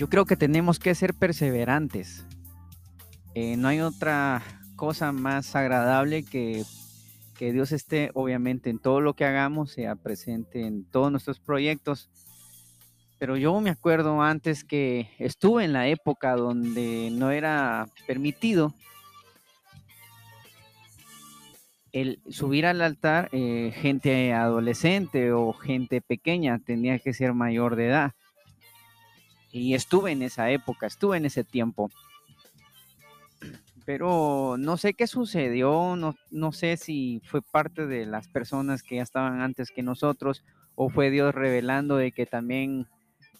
yo creo que tenemos que ser perseverantes. Eh, no hay otra cosa más agradable que que Dios esté obviamente en todo lo que hagamos, sea presente en todos nuestros proyectos. Pero yo me acuerdo antes que estuve en la época donde no era permitido el subir al altar eh, gente adolescente o gente pequeña, tenía que ser mayor de edad. Y estuve en esa época, estuve en ese tiempo pero no sé qué sucedió, no, no sé si fue parte de las personas que ya estaban antes que nosotros o fue Dios revelando de que también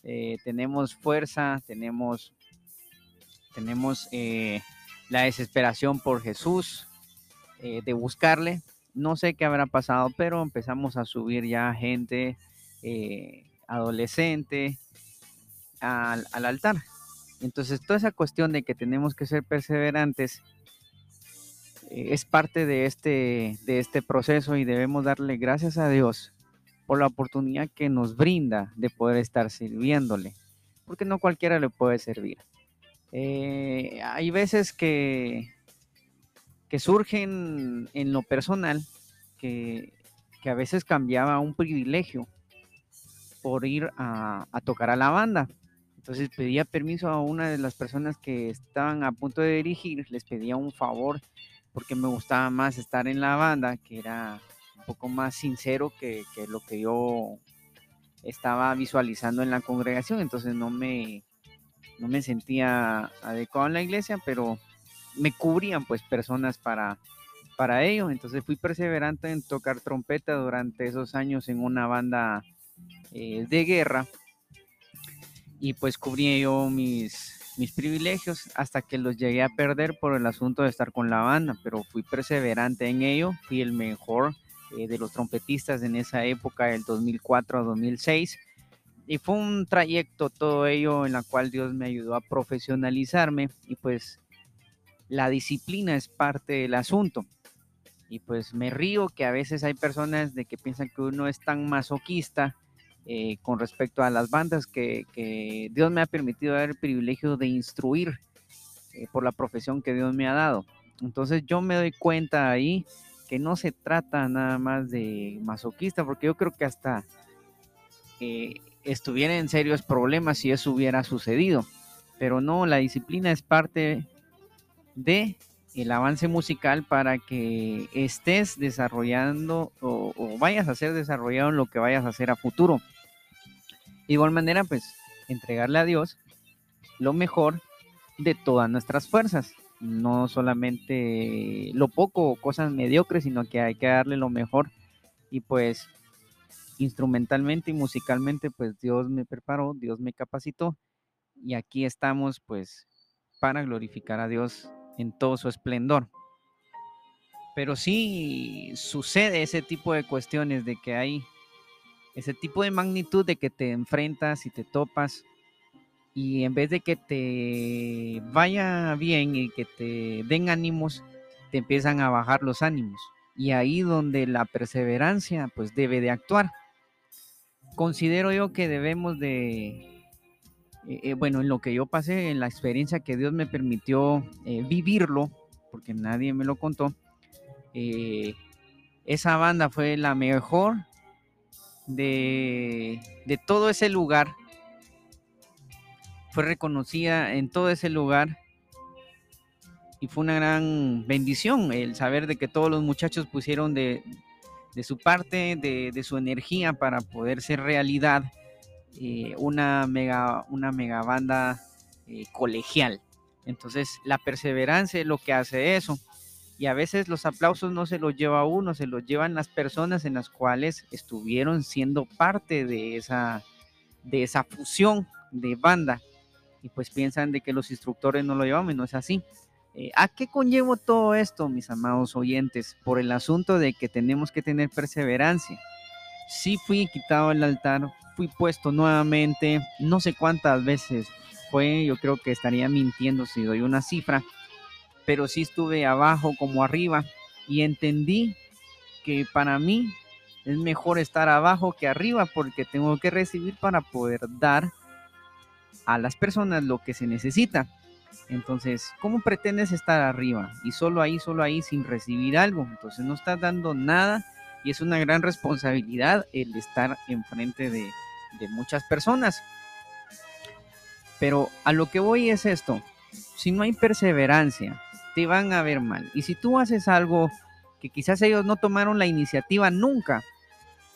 eh, tenemos fuerza, tenemos, tenemos eh, la desesperación por Jesús, eh, de buscarle. No sé qué habrá pasado, pero empezamos a subir ya gente adolescente al, al altar. Entonces, toda esa cuestión de que tenemos que ser perseverantes eh, es parte de este, de este proceso y debemos darle gracias a Dios por la oportunidad que nos brinda de poder estar sirviéndole, porque no cualquiera le puede servir. Eh, hay veces que, que surgen en lo personal que, a veces cambiaba un privilegio por ir a, a tocar a la banda entonces pedía permiso a una de las personas que estaban a punto de dirigir, les pedía un favor porque me gustaba más estar en la banda, que era un poco más sincero que, lo que yo estaba visualizando en la congregación, entonces no me, no me sentía adecuado en la iglesia, pero me cubrían pues personas para, para ello, entonces fui perseverante en tocar trompeta durante esos años en una banda eh, de guerra y pues cubrí yo mis, mis privilegios hasta que los llegué a perder por el asunto de estar con la banda, pero fui perseverante en ello, fui el mejor eh, de los trompetistas en esa época, del 2004 a 2006. Y fue un trayecto todo ello en la cual Dios me ayudó a profesionalizarme y pues la disciplina es parte del asunto. Y pues me río que a veces hay personas de que piensan que uno es tan masoquista eh, con respecto a las bandas que, Dios me ha permitido dar el privilegio de instruir eh, por la profesión que Dios me ha dado. Entonces yo me doy cuenta ahí que no se trata nada más de masoquista, porque yo creo que hasta eh, estuviera en serios problemas si eso hubiera sucedido. Pero no, la disciplina es parte de el avance musical para que estés desarrollando o, vayas a ser desarrollado en lo que vayas a hacer a futuro. De igual manera, pues entregarle a Dios lo mejor de todas nuestras fuerzas, no solamente lo poco o cosas mediocres, sino que hay que darle lo mejor y pues instrumentalmente y musicalmente pues Dios me preparó, Dios me capacitó y aquí estamos pues para glorificar a Dios en todo su esplendor. Pero sí sucede ese tipo de cuestiones de que hay ese tipo de magnitud de que te enfrentas y te topas y en vez de que te vaya bien y que te den ánimos, te empiezan a bajar los ánimos. Y ahí donde la perseverancia pues debe de actuar. Considero yo que debemos de eh, eh, bueno, en lo que yo pasé, en la experiencia que Dios me permitió eh, vivirlo, porque nadie me lo contó, esa banda fue la mejor de, de todo ese lugar. Fue reconocida en todo ese lugar y fue una gran bendición el saber de que todos los muchachos pusieron de, de su parte, de, de, su energía para poder ser realidad eh, una, mega, una mega banda eh, colegial. Entonces, la perseverancia es lo que hace eso. Y a veces los aplausos no se los lleva uno, se los llevan las personas en las cuales estuvieron siendo parte de esa, de esa fusión de banda. Y pues piensan de que los instructores no lo llevan y no es así. Eh, ¿A qué conllevo todo esto, mis amados oyentes? Por el asunto de que tenemos que tener perseverancia. Sí fui quitado el altar, fui puesto nuevamente, no sé cuántas veces fue, yo creo que estaría mintiendo si doy una cifra, pero sí estuve abajo como arriba y entendí que para mí es mejor estar abajo que arriba porque tengo que recibir para poder dar a las personas lo que se necesita. Entonces, ¿cómo pretendes estar arriba? Y solo ahí, solo ahí, sin recibir algo. Entonces, no estás dando nada y es una gran responsabilidad el estar enfrente de, de muchas personas. Pero a lo que voy es esto. Si no hay perseverancia, te van a ver mal. Y si tú haces algo que quizás ellos no tomaron la iniciativa nunca,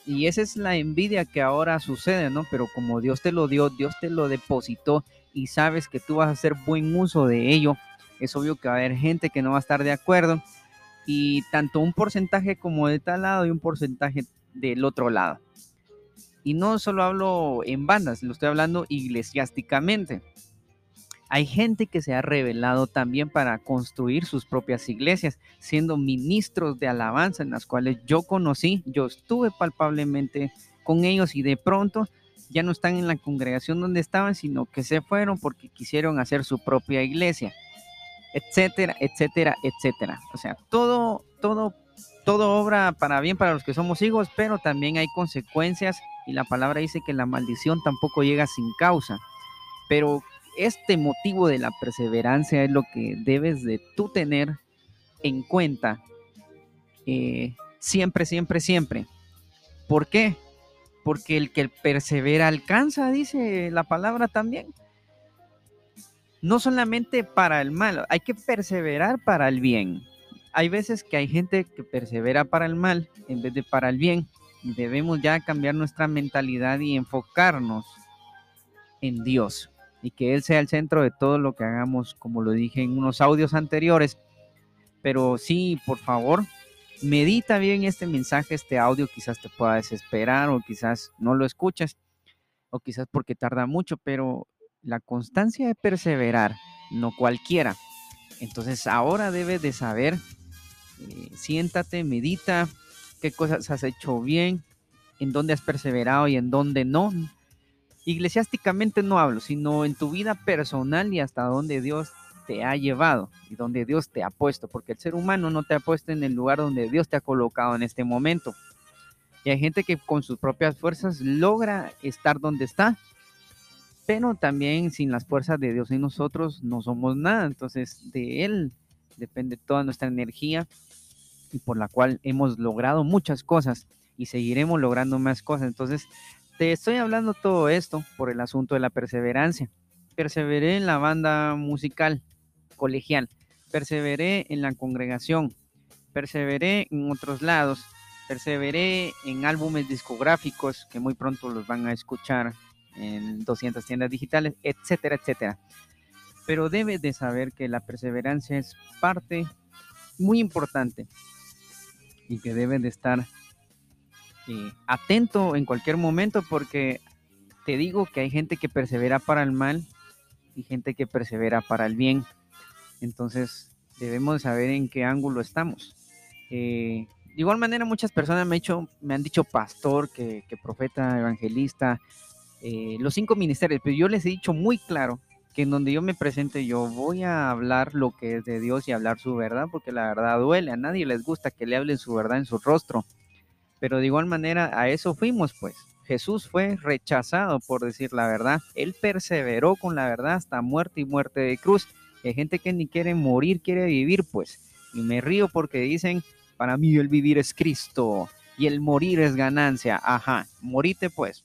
y esa es la envidia que ahora sucede, ¿no? Pero como Dios te lo dio, Dios te lo depositó y sabes que tú vas a hacer buen uso de ello, es obvio que va a haber gente que no va a estar de acuerdo y tanto un porcentaje como de tal lado y un porcentaje del otro lado. Y no solo hablo en bandas, lo estoy hablando eclesiásticamente. Hay gente que se ha revelado también para construir sus propias iglesias, siendo ministros de alabanza en las cuales yo conocí, yo estuve palpablemente con ellos y de pronto ya no están en la congregación donde estaban, sino que se fueron porque quisieron hacer su propia iglesia, etcétera, etcétera, etcétera. O sea, todo, todo, todo obra para bien para los que somos hijos, pero también hay consecuencias y la palabra dice que la maldición tampoco llega sin causa. Pero este motivo de la perseverancia es lo que debes de tú tener en cuenta eh, siempre, siempre, siempre. ¿Por qué? Porque el que persevera alcanza, dice la palabra también. No solamente para el mal, hay que perseverar para el bien. Hay veces que hay gente que persevera para el mal en vez de para el bien. Debemos ya cambiar nuestra mentalidad y enfocarnos en Dios y que Él sea el centro de todo lo que hagamos, como lo dije en unos audios anteriores. Pero sí, por favor, medita bien este mensaje, este audio, quizás te pueda desesperar o quizás no lo escuchas o quizás porque tarda mucho, pero la constancia de perseverar, no cualquiera. Entonces ahora debes de saber, eh, siéntate, medita, qué cosas has hecho bien, en dónde has perseverado y en dónde no eclesiásticamente no hablo, sino en tu vida personal y hasta donde Dios te ha llevado y donde Dios te ha puesto, porque el ser humano no te ha puesto en el lugar donde Dios te ha colocado en este momento. Y hay gente que con sus propias fuerzas logra estar donde está, pero también sin las fuerzas de Dios y nosotros no somos nada. Entonces de Él depende toda nuestra energía y por la cual hemos logrado muchas cosas y seguiremos logrando más cosas. Entonces te estoy hablando todo esto por el asunto de la perseverancia. Perseveré en la banda musical colegial, perseveré en la congregación, perseveré en otros lados, perseveré en álbumes discográficos que muy pronto los van a escuchar en 200 tiendas digitales, etcétera, etcétera. Pero debes de saber que la perseverancia es parte muy importante y que debe de estar atento en cualquier momento porque te digo que hay gente que persevera para el mal y gente que persevera para el bien. Entonces debemos saber en qué ángulo estamos. Eh, de igual manera muchas personas me, hecho, me han dicho pastor, que, profeta, evangelista, eh, los cinco ministerios, pero yo les he dicho muy claro que en donde yo me presente yo voy a hablar lo que es de Dios y hablar su verdad, porque la verdad duele, a nadie les gusta que le hablen su verdad en su rostro. Pero de igual manera a eso fuimos, pues. Jesús fue rechazado por decir la verdad. Él perseveró con la verdad hasta muerte y muerte de cruz. Hay gente que ni quiere morir, quiere vivir, pues. Y me río porque dicen, para mí el vivir es Cristo y el morir es ganancia. Ajá, morite pues.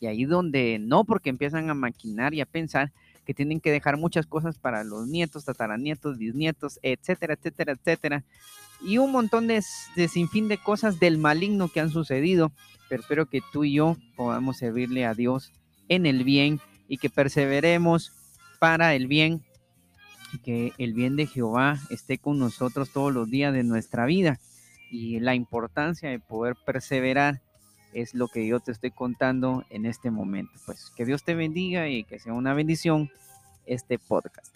Y ahí donde no, porque empiezan a maquinar y a pensar que tienen que dejar muchas cosas para los nietos, tataranietos, bisnietos, etcétera, etcétera, etcétera y un montón de, de sinfín de cosas del maligno que han sucedido. Pero espero que tú y yo podamos servirle a Dios en el bien y que perseveremos para el bien y que el bien de Jehová esté con nosotros todos los días de nuestra vida. Y la importancia de poder perseverar es lo que yo te estoy contando en este momento. Pues que Dios te bendiga y que sea una bendición este podcast.